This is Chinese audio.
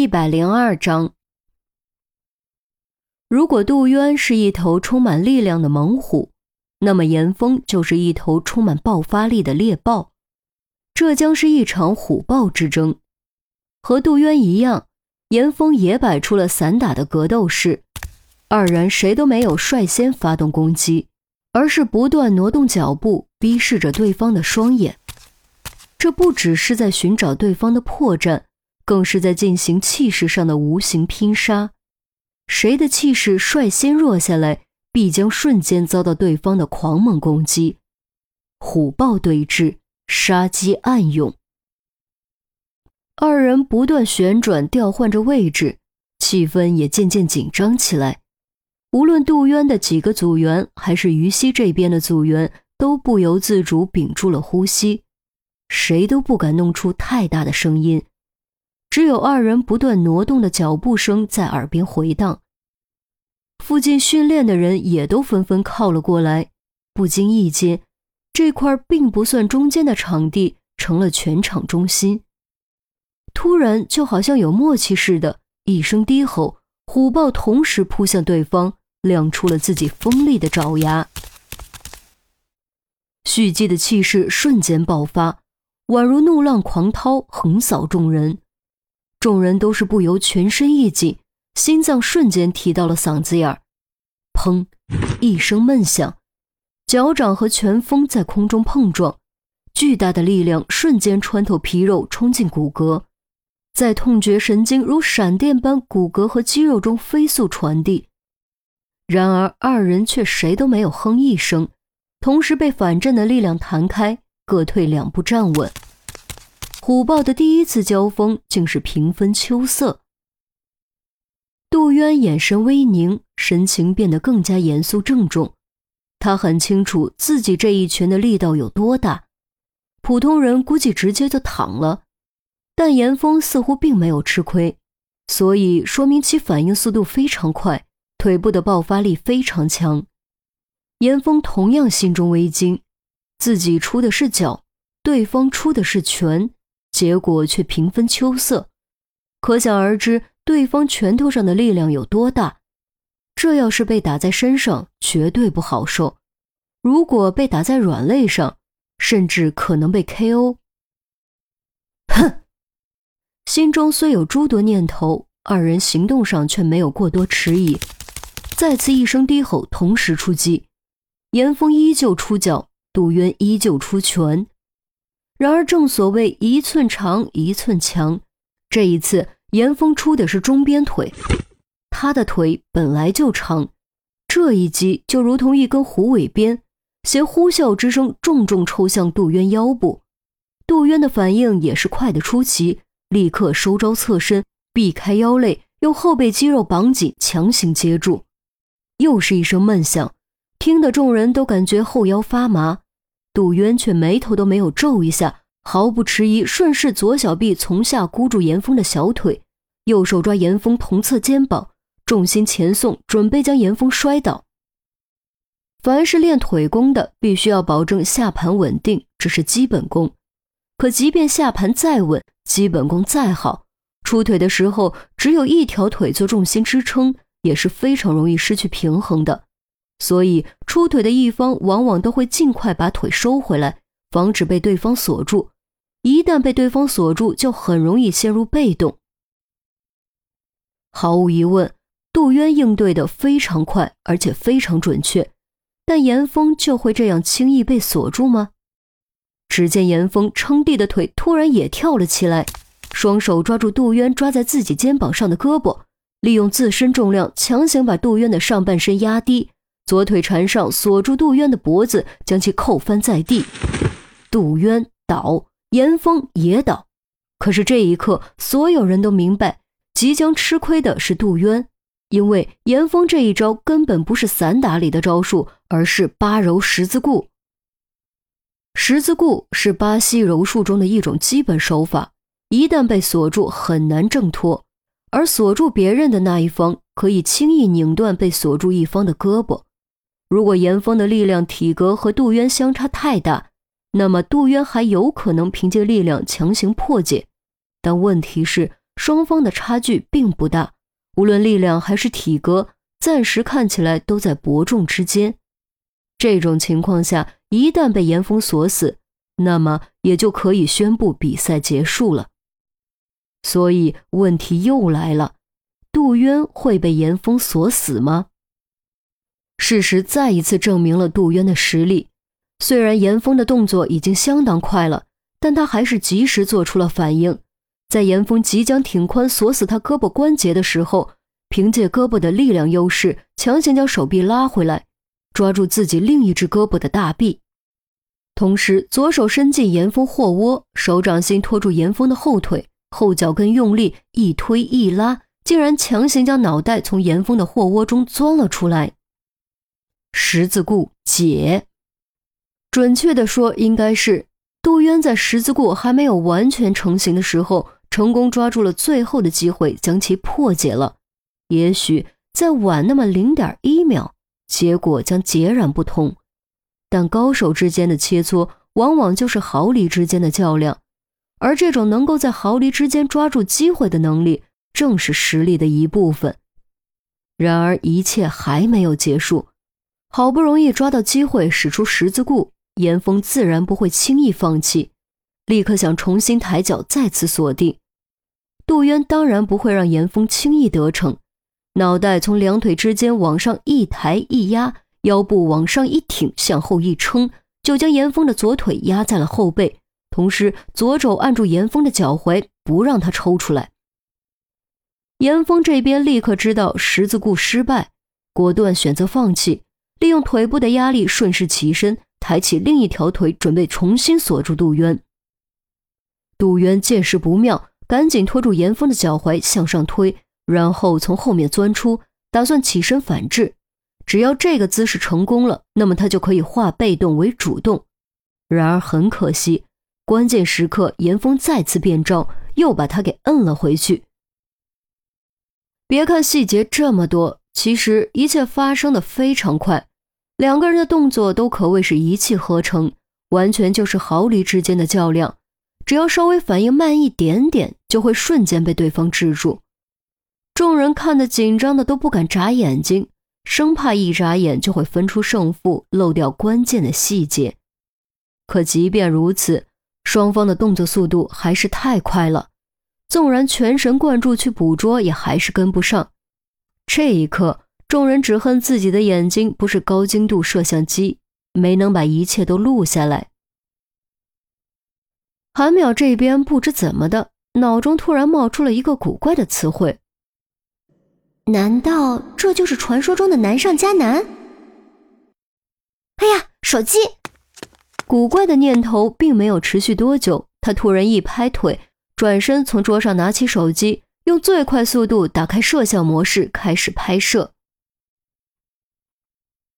一百零二章，如果杜渊是一头充满力量的猛虎，那么严峰就是一头充满爆发力的猎豹。这将是一场虎豹之争。和杜渊一样，严峰也摆出了散打的格斗式。二人谁都没有率先发动攻击，而是不断挪动脚步，逼视着对方的双眼。这不只是在寻找对方的破绽。更是在进行气势上的无形拼杀，谁的气势率先弱下来，必将瞬间遭到对方的狂猛攻击。虎豹对峙，杀机暗涌。二人不断旋转，调换着位置，气氛也渐渐紧张起来。无论杜渊的几个组员，还是于西这边的组员，都不由自主屏住了呼吸，谁都不敢弄出太大的声音。只有二人不断挪动的脚步声在耳边回荡，附近训练的人也都纷纷靠了过来。不经意间，这块并不算中间的场地成了全场中心。突然，就好像有默契似的，一声低吼，虎豹同时扑向对方，亮出了自己锋利的爪牙。蓄积的气势瞬间爆发，宛如怒浪狂涛，横扫众人。众人都是不由全身一紧，心脏瞬间提到了嗓子眼儿。砰！一声闷响，脚掌和拳锋在空中碰撞，巨大的力量瞬间穿透皮肉，冲进骨骼，在痛觉神经如闪电般骨骼和肌肉中飞速传递。然而二人却谁都没有哼一声，同时被反震的力量弹开，各退两步站稳。虎豹的第一次交锋竟是平分秋色。杜渊眼神微凝，神情变得更加严肃郑重。他很清楚自己这一拳的力道有多大，普通人估计直接就躺了。但严峰似乎并没有吃亏，所以说明其反应速度非常快，腿部的爆发力非常强。严峰同样心中微惊，自己出的是脚，对方出的是拳。结果却平分秋色，可想而知对方拳头上的力量有多大。这要是被打在身上，绝对不好受；如果被打在软肋上，甚至可能被 KO。哼！心中虽有诸多念头，二人行动上却没有过多迟疑，再次一声低吼，同时出击。严峰依旧出脚，杜渊依旧出拳。然而，正所谓一寸长一寸强，这一次严峰出的是中边腿，他的腿本来就长，这一击就如同一根虎尾鞭，携呼啸之声重重抽向杜渊腰部。杜渊的反应也是快得出奇，立刻收招侧身，避开腰肋，用后背肌肉绑紧，强行接住。又是一声闷响，听得众人都感觉后腰发麻。杜渊却眉头都没有皱一下，毫不迟疑，顺势左小臂从下箍住严峰的小腿，右手抓严峰同侧肩膀，重心前送，准备将严峰摔倒。凡是练腿功的，必须要保证下盘稳定，这是基本功。可即便下盘再稳，基本功再好，出腿的时候只有一条腿做重心支撑，也是非常容易失去平衡的。所以，出腿的一方往往都会尽快把腿收回来，防止被对方锁住。一旦被对方锁住，就很容易陷入被动。毫无疑问，杜渊应对的非常快，而且非常准确。但严峰就会这样轻易被锁住吗？只见严峰撑地的腿突然也跳了起来，双手抓住杜渊抓在自己肩膀上的胳膊，利用自身重量强行把杜渊的上半身压低。左腿缠上，锁住杜渊的脖子，将其扣翻在地。杜渊倒，严峰也倒。可是这一刻，所有人都明白，即将吃亏的是杜渊，因为严峰这一招根本不是散打里的招数，而是八柔十字固。十字固是巴西柔术中的一种基本手法，一旦被锁住，很难挣脱。而锁住别人的那一方，可以轻易拧断被锁住一方的胳膊。如果严峰的力量体格和杜渊相差太大，那么杜渊还有可能凭借力量强行破解。但问题是，双方的差距并不大，无论力量还是体格，暂时看起来都在伯仲之间。这种情况下，一旦被严峰锁死，那么也就可以宣布比赛结束了。所以问题又来了：杜渊会被严峰锁死吗？事实再一次证明了杜渊的实力。虽然严峰的动作已经相当快了，但他还是及时做出了反应。在严峰即将挺髋锁死他胳膊关节的时候，凭借胳膊的力量优势，强行将手臂拉回来，抓住自己另一只胳膊的大臂，同时左手伸进严峰货窝，手掌心托住严峰的后腿，后脚跟用力一推一拉，竟然强行将脑袋从严峰的货窝中钻了出来。十字固解。准确的说，应该是杜渊在十字固还没有完全成型的时候，成功抓住了最后的机会，将其破解了。也许再晚那么零点一秒，结果将截然不同。但高手之间的切磋，往往就是毫厘之间的较量，而这种能够在毫厘之间抓住机会的能力，正是实力的一部分。然而，一切还没有结束，好不容易抓到机会，使出十字固。严峰自然不会轻易放弃，立刻想重新抬脚再次锁定。杜渊当然不会让严峰轻易得逞，脑袋从两腿之间往上一抬一压，腰部往上一挺，向后一撑，就将严峰的左腿压在了后背，同时左肘按住严峰的脚踝，不让他抽出来。严峰这边立刻知道十字固失败，果断选择放弃，利用腿部的压力顺势起身。抬起另一条腿，准备重新锁住杜渊。杜渊见势不妙，赶紧拖住严峰的脚踝向上推，然后从后面钻出，打算起身反制。只要这个姿势成功了，那么他就可以化被动为主动。然而很可惜，关键时刻严峰再次变招，又把他给摁了回去。别看细节这么多，其实一切发生的非常快。两个人的动作都可谓是一气呵成，完全就是毫厘之间的较量。只要稍微反应慢一点点，就会瞬间被对方制住。众人看得紧张的都不敢眨眼睛，生怕一眨眼就会分出胜负，漏掉关键的细节。可即便如此，双方的动作速度还是太快了，纵然全神贯注去捕捉，也还是跟不上。这一刻。众人只恨自己的眼睛不是高精度摄像机，没能把一切都录下来。韩淼这边不知怎么的，脑中突然冒出了一个古怪的词汇：难道这就是传说中的难上加难？哎呀，手机！古怪的念头并没有持续多久，他突然一拍腿，转身从桌上拿起手机，用最快速度打开摄像模式，开始拍摄。